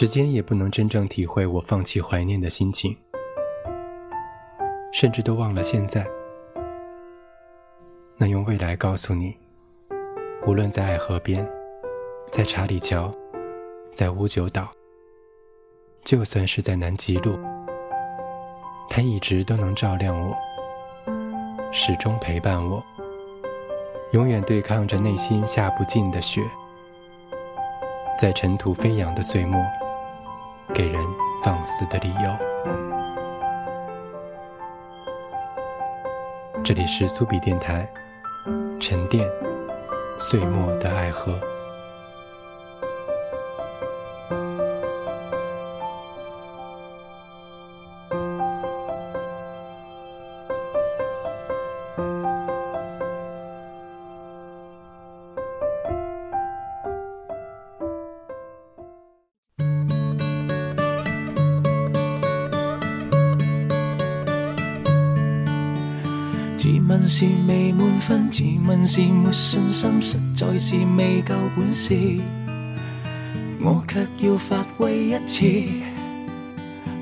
时间也不能真正体会我放弃怀念的心情，甚至都忘了现在。那用未来告诉你，无论在爱河边，在查理桥，在乌九岛，就算是在南极路，它一直都能照亮我，始终陪伴我，永远对抗着内心下不尽的雪。在尘土飞扬的岁末，给人放肆的理由。这里是苏比电台，沉淀岁末的爱河。心，实在是未够本事。我却要发威一次，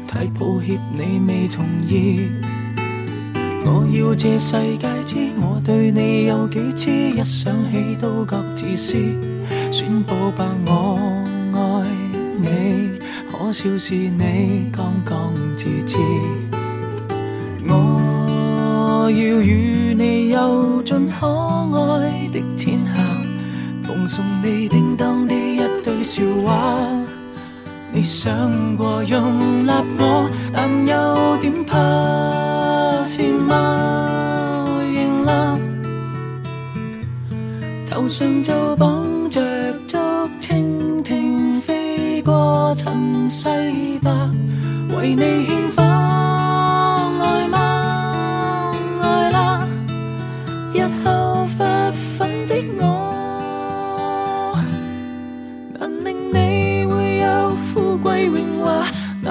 太抱歉你未同意。我要这世界知我对你有几痴，一想起都觉自私。宣布吧，我爱你，可笑是你刚刚自知。我要与。你游进可爱的天下，奉送你叮当的一堆笑话。你想过容纳我，但有点怕，是吗？认啦，头上就绑着竹蜻蜓，飞过尘世吧，为你献花。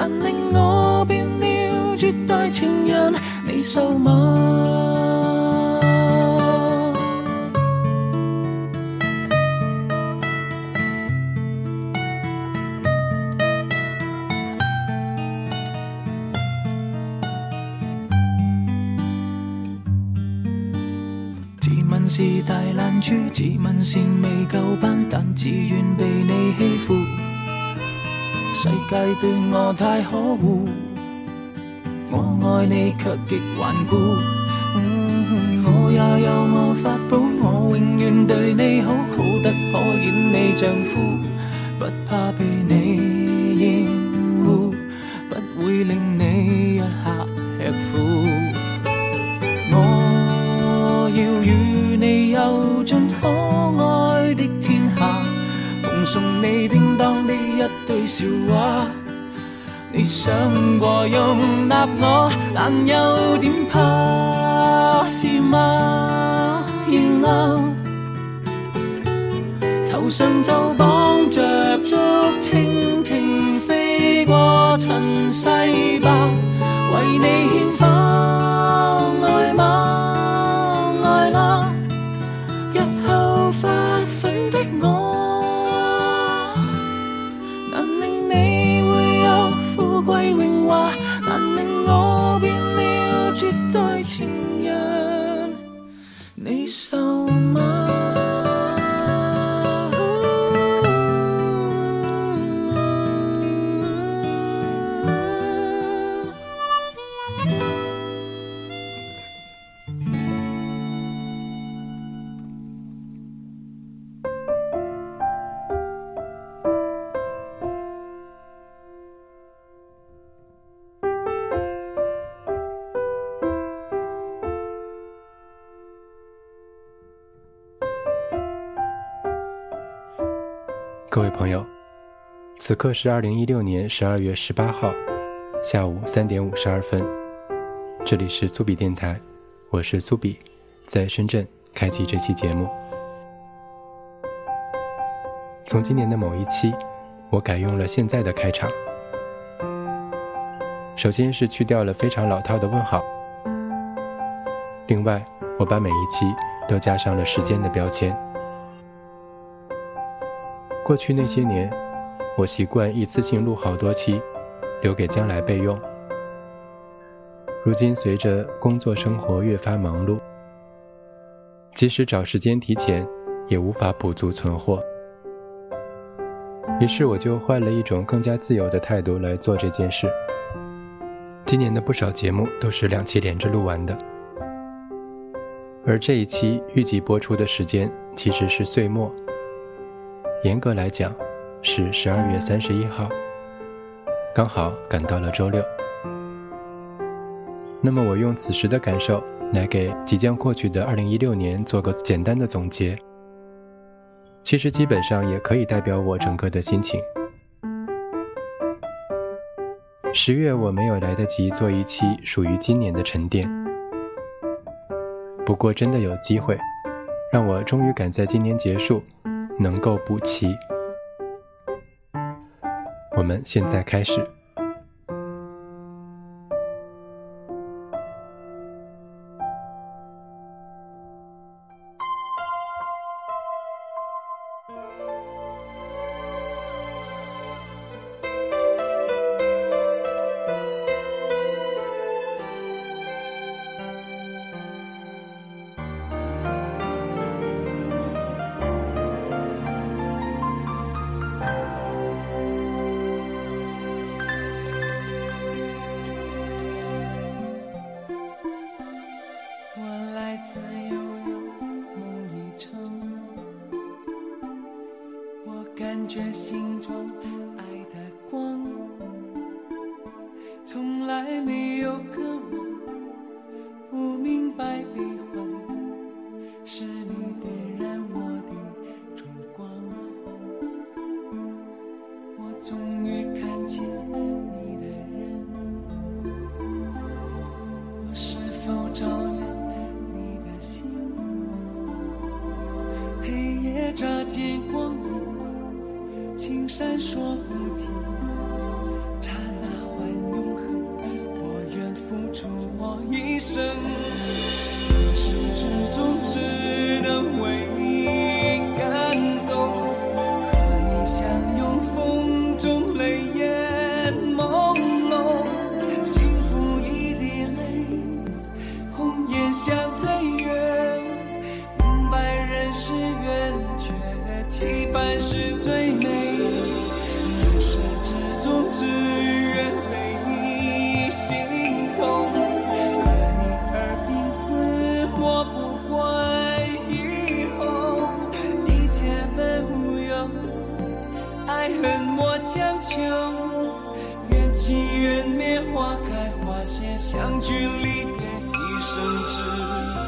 令我变了绝代情人你受吗？自问是大懒猪，自问是未够班，但自愿被你欺负。世界对我太可恶。我爱你却极顽固，我也有我法宝，我永远对你好，好得可演你丈夫，不怕被你厌恶，不会令你一刻吃苦。我要与你游尽可爱的天下，奉送你的一堆笑话。你想过容纳我，但有点怕，是吗？然后头上就绑着竹蜻蜓，飞过尘世吧，为你献花，so 各位朋友，此刻是二零一六年十二月十八号下午三点五十二分，这里是苏比电台，我是苏比，在深圳开启这期节目。从今年的某一期，我改用了现在的开场，首先是去掉了非常老套的问号，另外我把每一期都加上了时间的标签。过去那些年，我习惯一次性录好多期，留给将来备用。如今随着工作生活越发忙碌，即使找时间提前，也无法补足存货。于是我就换了一种更加自由的态度来做这件事。今年的不少节目都是两期连着录完的，而这一期预计播出的时间其实是岁末，严格来讲是十二月三十一号，刚好赶到了周六。那么我用此时的感受来给即将过去的二零一六年做个简单的总结。其实基本上也可以代表我整个的心情。十月我没有来得及做一期属于今年的沉淀，不过真的有机会，让我终于赶在今年结束，能够补齐。我们现在开始。这心中爱的光，从来没有隔。缘灭，花开花谢，相聚离别，一生只。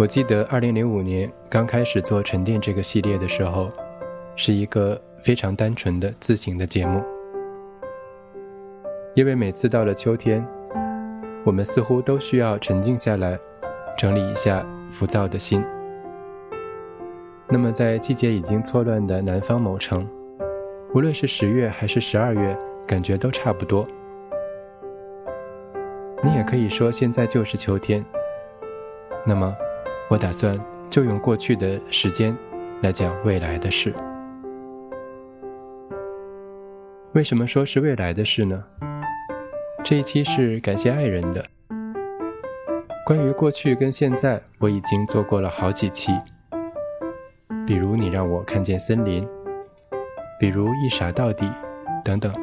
我记得二零零五年刚开始做沉淀这个系列的时候，是一个非常单纯的自省的节目，因为每次到了秋天，我们似乎都需要沉静下来，整理一下浮躁的心。那么在季节已经错乱的南方某城，无论是十月还是十二月，感觉都差不多。你也可以说现在就是秋天。那么。我打算就用过去的时间来讲未来的事。为什么说是未来的事呢？这一期是感谢爱人的。关于过去跟现在，我已经做过了好几期。比如你让我看见森林，比如一傻到底，等等，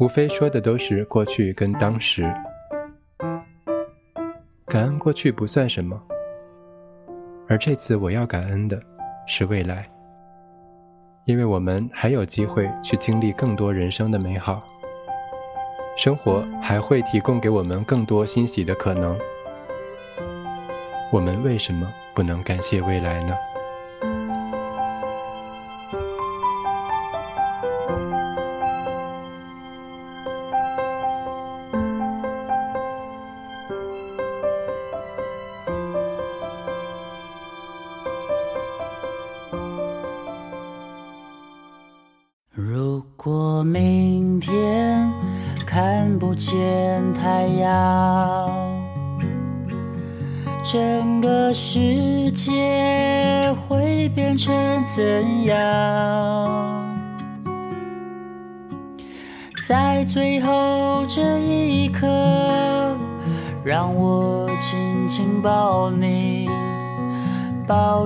无非说的都是过去跟当时。感恩过去不算什么，而这次我要感恩的是未来，因为我们还有机会去经历更多人生的美好，生活还会提供给我们更多欣喜的可能，我们为什么不能感谢未来呢？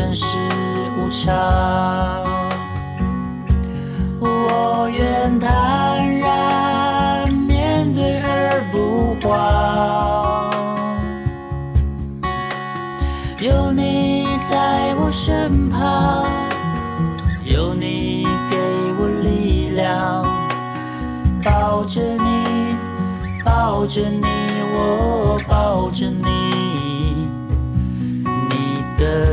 真是无常，我愿坦然面对而不慌。有你在我身旁，有你给我力量，抱着你，抱着你，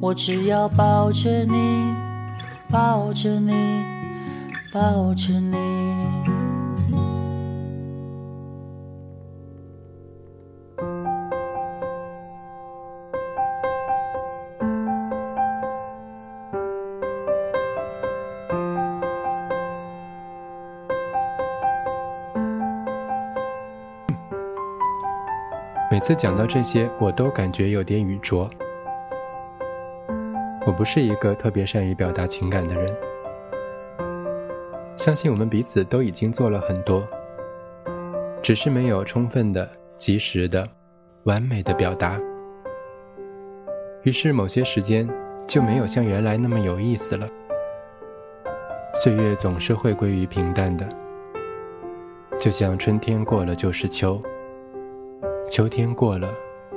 我只要抱着你，抱着你，抱着你。每次讲到这些，我都感觉有点语拙。我不是一个特别善于表达情感的人，相信我们彼此都已经做了很多，只是没有充分的、及时的、完美的表达。于是某些时间就没有像原来那么有意思了。岁月总是会归于平淡的，就像春天过了就是秋。秋天过了，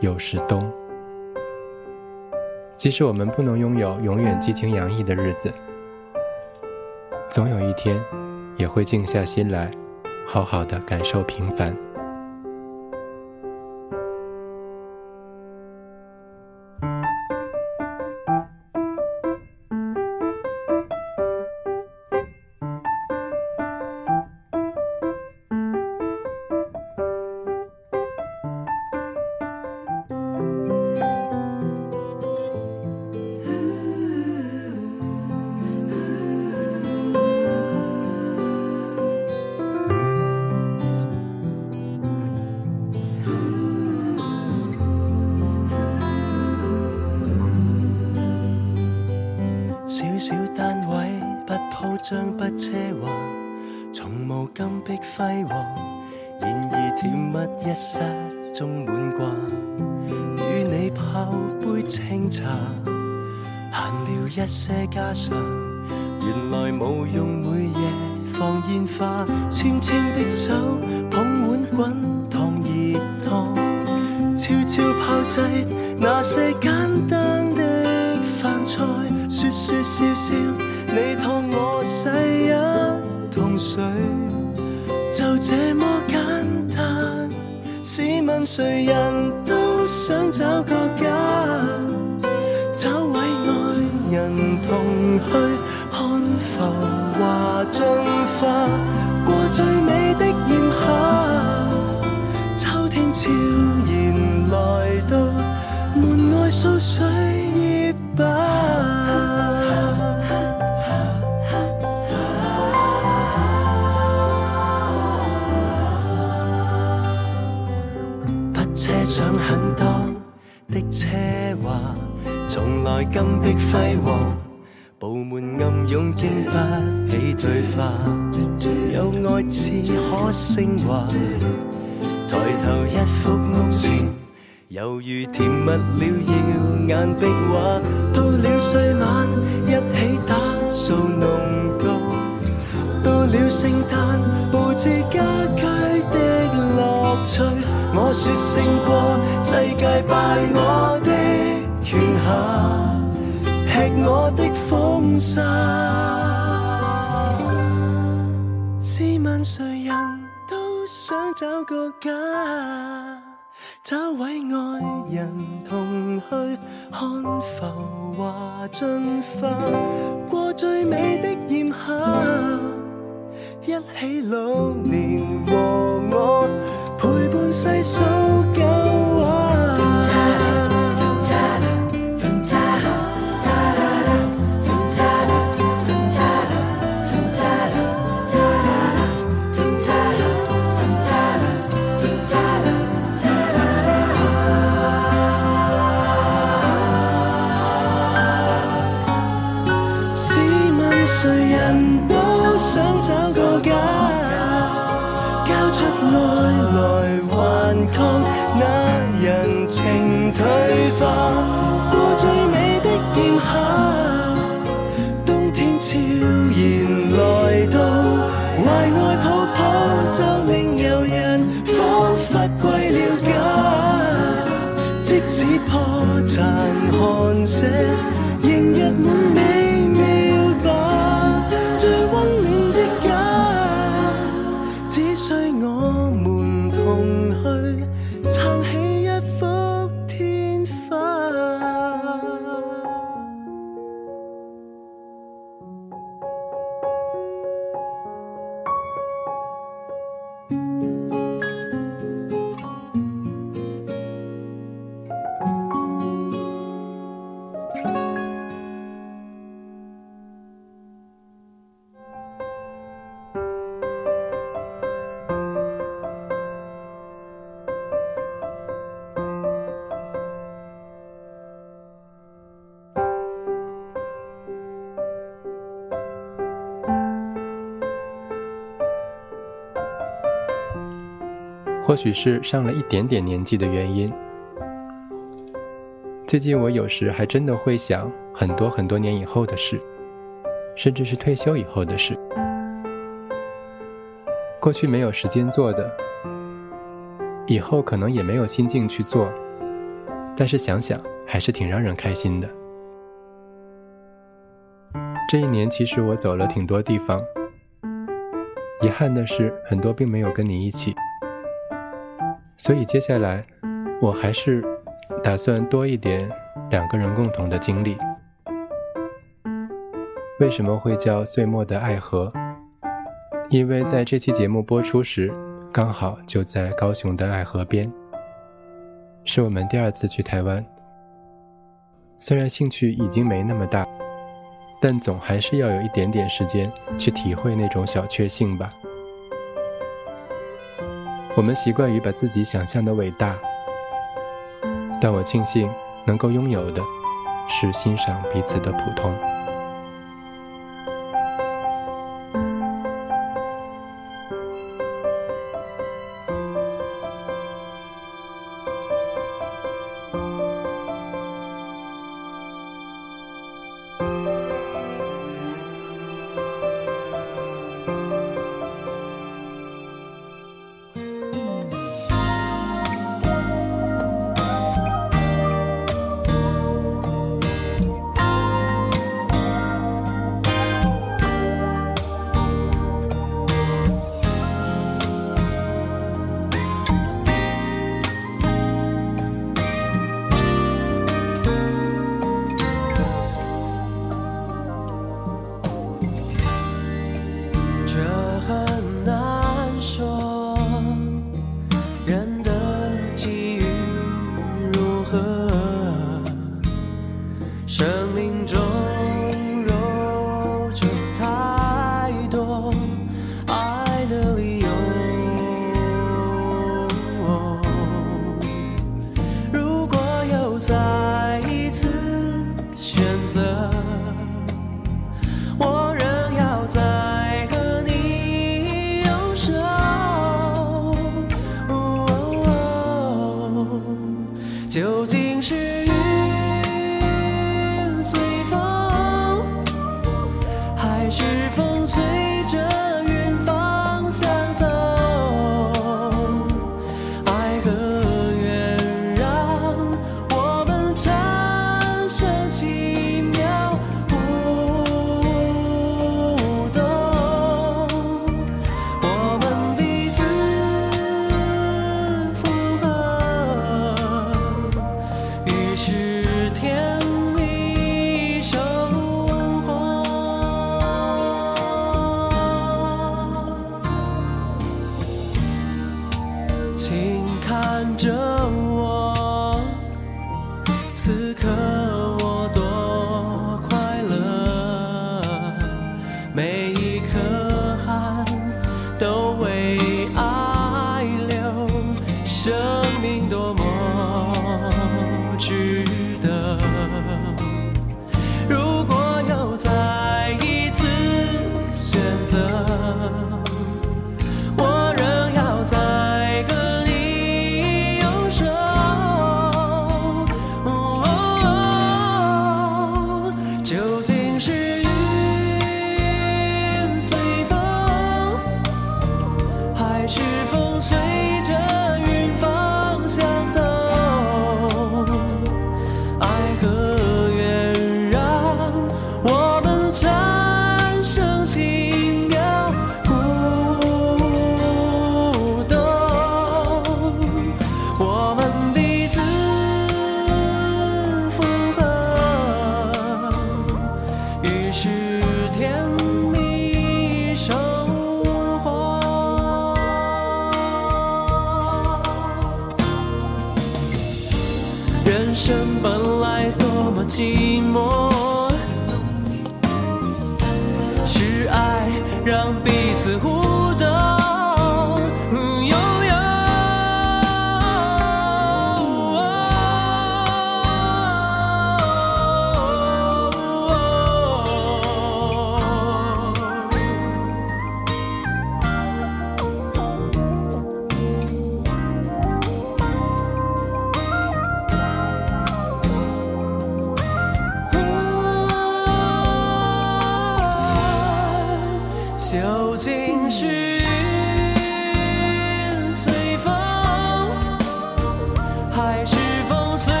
又是冬。即使我们不能拥有永远激情洋溢的日子，总有一天，也会静下心来，好好的感受平凡。那些简单的饭菜。说说笑笑，你托我洗一桶水，就这么简单。试问谁人都想找个家，找位爱人同去看浮華進化，过最美的炎夏。秋天悄然来到，門外掃水葉吧。不奢想很多的奢华，从来金碧辉煌，布滿暗涌经不起對話，有爱似可升华。抬头一幅屋檐，猶如甜蜜了耀眼壁畫。到了歲晚，一起打掃弄糕。到了聖誕，佈置家居的樂趣。我說勝過世界，敗我的权下，吃我的風沙。試問誰人都想找個家，找位爱人同去看浮华进化，过最美的炎夏，一起老年和我陪伴细数情退或许是上了一点点年纪的原因，最近我有时还真的会想很多很多年以后的事，甚至是退休以后的事。过去没有时间做的，以后可能也没有心境去做，但是想想还是挺让人开心的。这一年其实我走了挺多地方，遗憾的是很多并没有跟你一起。所以接下来，我还是打算多一点两个人共同的经历。为什么会叫岁末的爱河？因为在这期节目播出时，刚好就在高雄的爱河边。是我们第二次去台湾，虽然兴趣已经没那么大，但总还是要有一点点时间去体会那种小确幸吧。我们习惯于把自己想象的伟大，但我庆幸能够拥有的，是欣赏彼此的普通。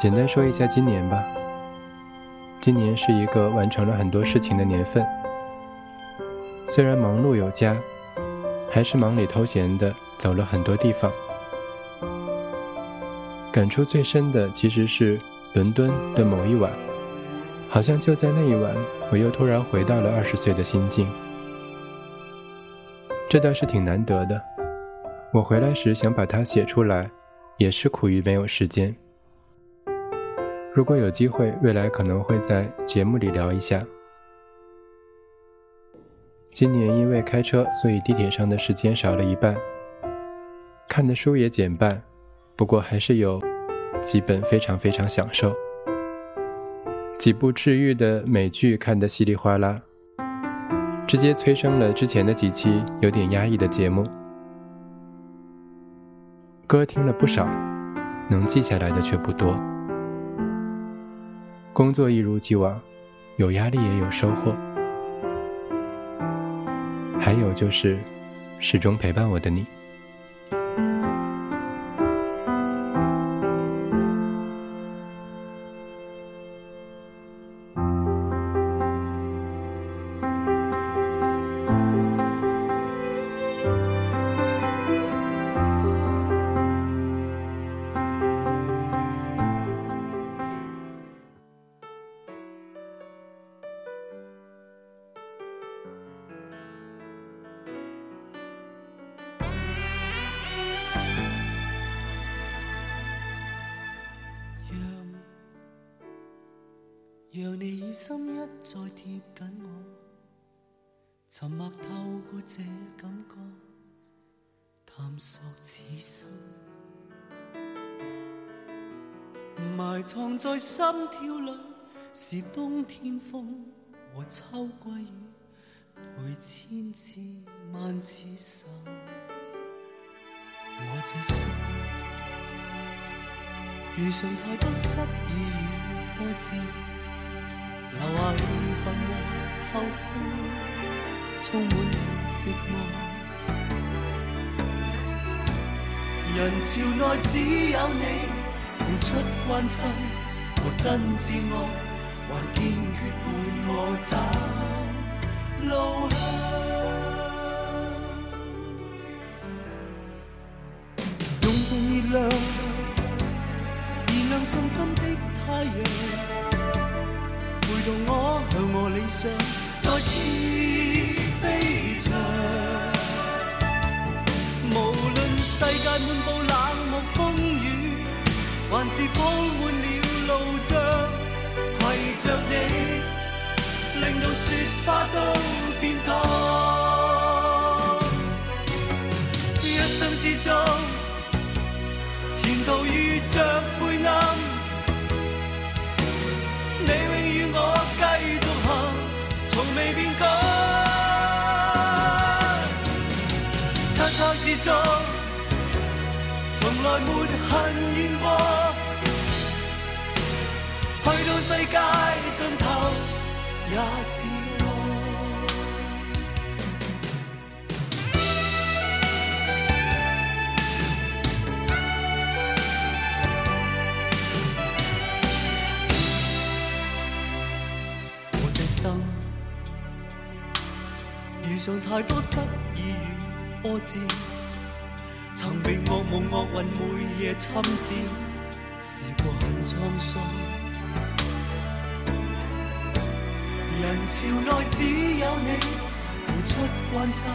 简单说一下今年吧。今年是一个完成了很多事情的年份，虽然忙碌有加，还是忙里偷闲的走了很多地方。感触最深的其实是伦敦的某一晚，好像就在那一晚，我又突然回到了二十岁的心境。这倒是挺难得的。我回来时想把它写出来，也是苦于没有时间。如果有机会，未来可能会在节目里聊一下。今年因为开车，所以地铁上的时间少了一半，看的书也减半，不过还是有几本非常非常享受，几部治愈的美剧看得稀里哗啦，直接催生了之前的几期有点压抑的节目。歌听了不少，能记下来的却不多。工作一如既往，有压力也有收获。还有就是，始终陪伴我的你。埋藏在心跳里，是冬天风和秋季雨，陪千次万次愁。我这心遇上太多失意与波折，留下气愤和后悔，充满了寂寞。人潮内只有你付出关心和真挚爱，还坚决伴我走路向。用尽热量，燃亮信心的太阳，陪同我向我理想再次飞翔。无论世界满布冷，还是铺满了路障，携着你，令到雪花都变烫。一生之中。前途遇着灰暗，你永与我继续行，从未变改。漆黑之中，来没恨怨过，去到世界尽头也是爱。我。这生遇上太多失意与波折，曾被噩梦厄运每夜侵占，试过很沧桑。人潮内只有你付出关心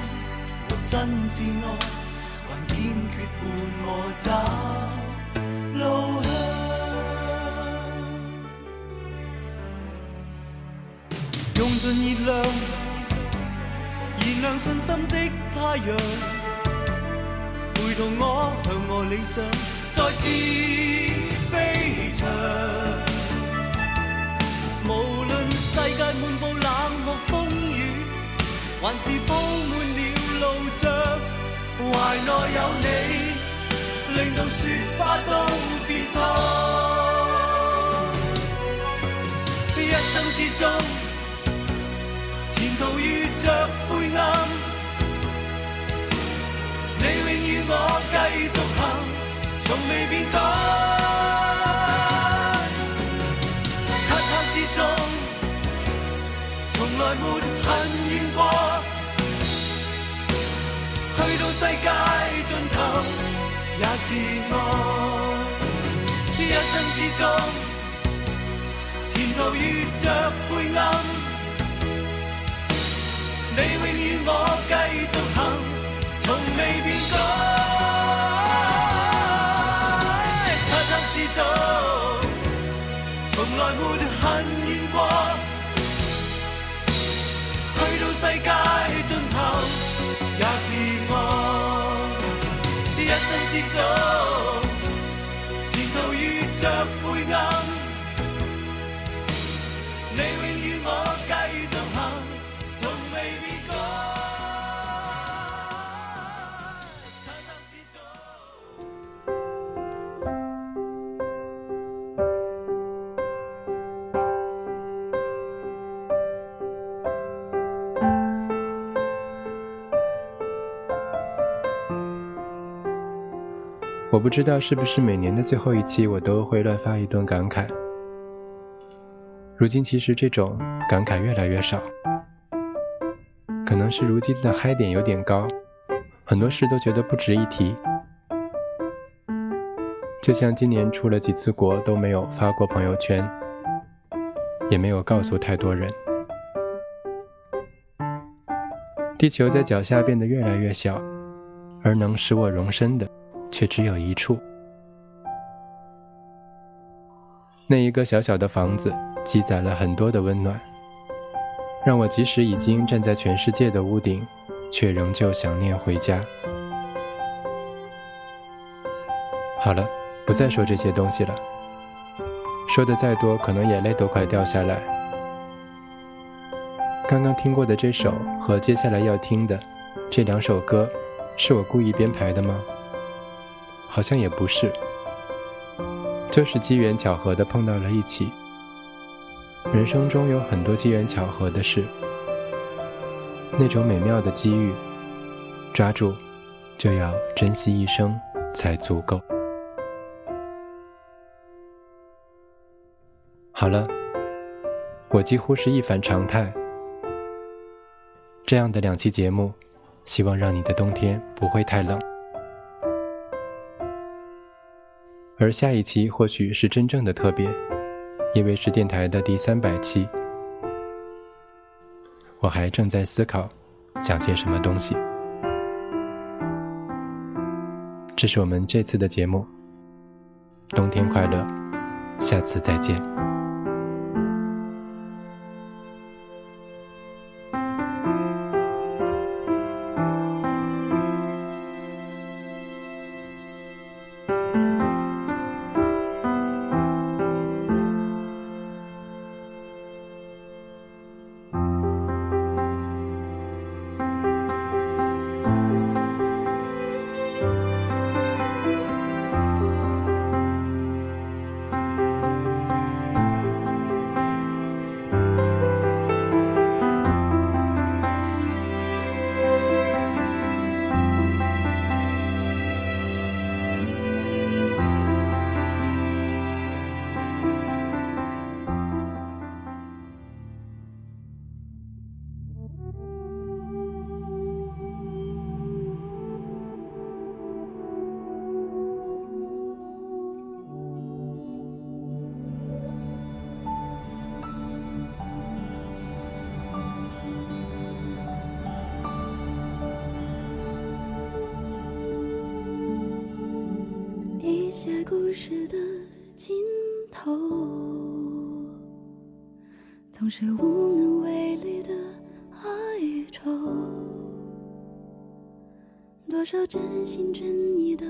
和真挚爱，还坚决伴我走路向。用尽热量，燃亮信心的太阳，同我向我理想再次飞翔。无论世界满布冷漠风雨，还是铺满了路障，怀内有你，令到雪花都变烫。一生之中。前途遇着灰暗，从未变改。漆黑之中，从来没恨怨过，去到世界尽头也是爱。一生之中，前途遇着灰暗。你永与我继续行，从未变改。从来没恨怨过。去到世界尽头，也是爱。一生之中，前途遇着灰暗，你我不知道是不是每年的最后一期，我都会乱发一顿感慨。如今其实这种感慨越来越少，可能是如今的嗨点有点高，很多事都觉得不值一提。就像今年出了几次国都没有发过朋友圈，也没有告诉太多人。地球在脚下变得越来越小，而能使我容身的。却只有一处，那一个小小的房子，积攒了很多的温暖，让我即使已经站在全世界的屋顶，却仍旧想念回家。好了，不再说这些东西了。说的再多，可能眼泪都快掉下来。刚刚听过的这首和接下来要听的这两首歌，是我故意编排的吗？好像也不是，就是机缘巧合的碰到了一起。人生中有很多机缘巧合的事，那种美妙的机遇，抓住就要珍惜一生才足够。好了，我几乎是一反常态。这样的两期节目，希望让你的冬天不会太冷。而下一期或许是真正的特别。因为是电台的第三百期，我还正在思考讲些什么东西。这是我们这次的节目，冬天快乐，下次再见。故事的尽头，总是无能为力的哀愁。多少真心真意的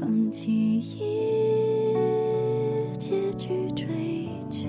放弃一切。去追求，